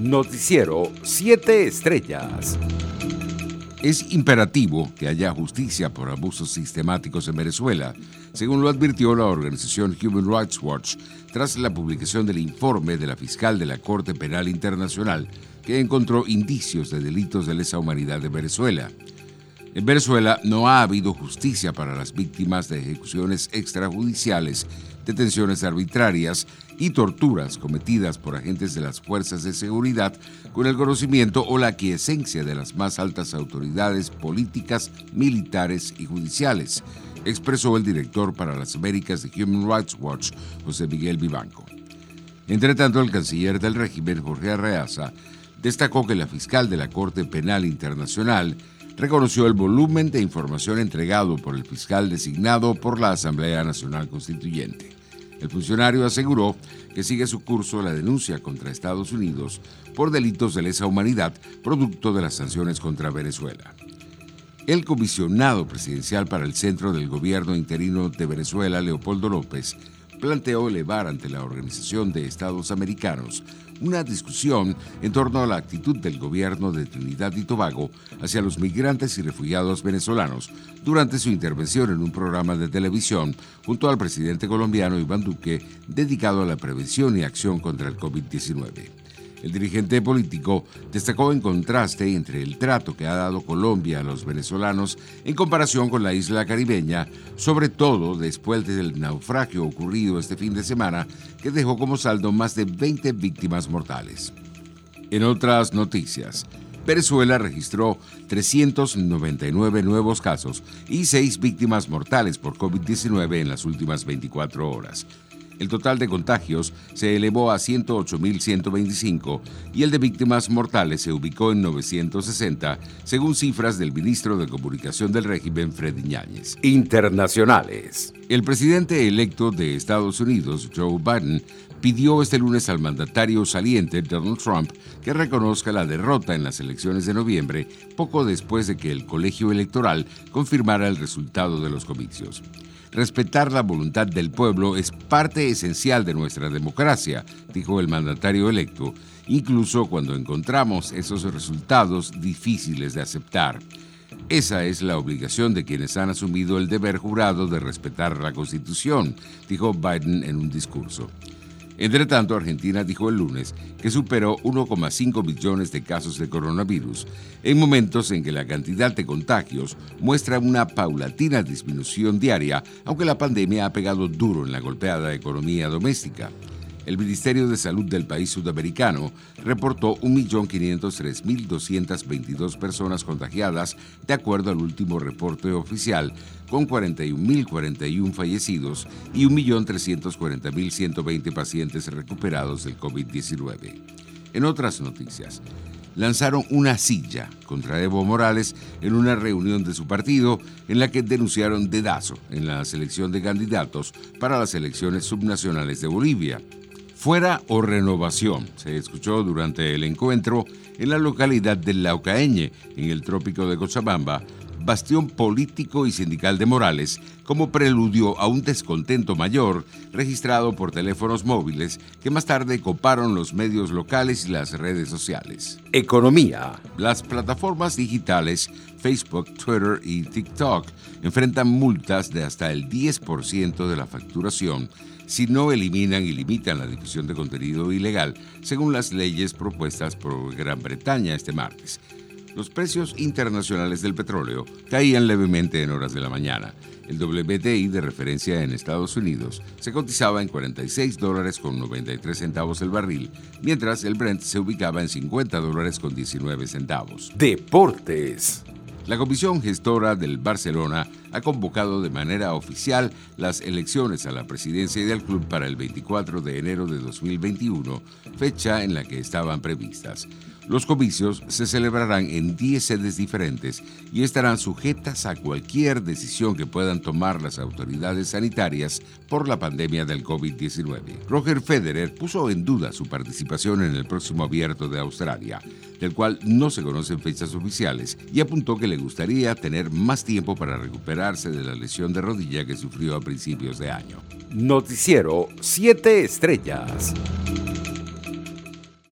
Noticiero 7 Estrellas. Es imperativo que haya justicia por abusos sistemáticos en Venezuela, según lo advirtió la organización Human Rights Watch tras la publicación del informe de la fiscal de la Corte Penal Internacional que encontró indicios de delitos de lesa humanidad en Venezuela. En Venezuela no ha habido justicia para las víctimas de ejecuciones extrajudiciales, detenciones arbitrarias y torturas cometidas por agentes de las fuerzas de seguridad con el conocimiento o la aquiescencia de las más altas autoridades políticas, militares y judiciales, expresó el director para las Américas de Human Rights Watch, José Miguel Vivanco. Entre tanto, el canciller del régimen, Jorge Arreaza, destacó que la fiscal de la Corte Penal Internacional reconoció el volumen de información entregado por el fiscal designado por la Asamblea Nacional Constituyente. El funcionario aseguró que sigue su curso la denuncia contra Estados Unidos por delitos de lesa humanidad producto de las sanciones contra Venezuela. El comisionado presidencial para el Centro del Gobierno Interino de Venezuela, Leopoldo López, planteó elevar ante la Organización de Estados Americanos una discusión en torno a la actitud del gobierno de Trinidad y Tobago hacia los migrantes y refugiados venezolanos durante su intervención en un programa de televisión junto al presidente colombiano Iván Duque dedicado a la prevención y acción contra el COVID-19. El dirigente político destacó en contraste entre el trato que ha dado Colombia a los venezolanos en comparación con la isla caribeña, sobre todo después del naufragio ocurrido este fin de semana que dejó como saldo más de 20 víctimas mortales. En otras noticias, Venezuela registró 399 nuevos casos y 6 víctimas mortales por COVID-19 en las últimas 24 horas. El total de contagios se elevó a 108.125 y el de víctimas mortales se ubicó en 960, según cifras del ministro de Comunicación del régimen, Freddy Ñáñez. Internacionales. El presidente electo de Estados Unidos, Joe Biden, pidió este lunes al mandatario saliente Donald Trump que reconozca la derrota en las elecciones de noviembre, poco después de que el colegio electoral confirmara el resultado de los comicios. Respetar la voluntad del pueblo es parte esencial de nuestra democracia, dijo el mandatario electo, incluso cuando encontramos esos resultados difíciles de aceptar. Esa es la obligación de quienes han asumido el deber jurado de respetar la Constitución, dijo Biden en un discurso. Entre tanto, Argentina dijo el lunes que superó 1,5 millones de casos de coronavirus, en momentos en que la cantidad de contagios muestra una paulatina disminución diaria, aunque la pandemia ha pegado duro en la golpeada economía doméstica el Ministerio de Salud del país sudamericano reportó 1.503.222 personas contagiadas, de acuerdo al último reporte oficial, con 41.041 fallecidos y 1.340.120 pacientes recuperados del COVID-19. En otras noticias, lanzaron una silla contra Evo Morales en una reunión de su partido en la que denunciaron dedazo en la selección de candidatos para las elecciones subnacionales de Bolivia. Fuera o renovación, se escuchó durante el encuentro en la localidad de Laucaeñe, en el trópico de Cochabamba, bastión político y sindical de Morales, como preludio a un descontento mayor registrado por teléfonos móviles que más tarde coparon los medios locales y las redes sociales. Economía. Las plataformas digitales Facebook, Twitter y TikTok enfrentan multas de hasta el 10% de la facturación si no eliminan y limitan la difusión de contenido ilegal, según las leyes propuestas por Gran Bretaña este martes. Los precios internacionales del petróleo caían levemente en horas de la mañana. El WTI de referencia en Estados Unidos se cotizaba en 46 dólares con 93 centavos el barril, mientras el Brent se ubicaba en 50 dólares con 19 centavos. Deportes. La comisión gestora del Barcelona ha convocado de manera oficial las elecciones a la presidencia del club para el 24 de enero de 2021, fecha en la que estaban previstas. Los comicios se celebrarán en 10 sedes diferentes y estarán sujetas a cualquier decisión que puedan tomar las autoridades sanitarias por la pandemia del COVID-19. Roger Federer puso en duda su participación en el próximo abierto de Australia, del cual no se conocen fechas oficiales, y apuntó que le gustaría tener más tiempo para recuperarse de la lesión de rodilla que sufrió a principios de año. Noticiero 7 Estrellas.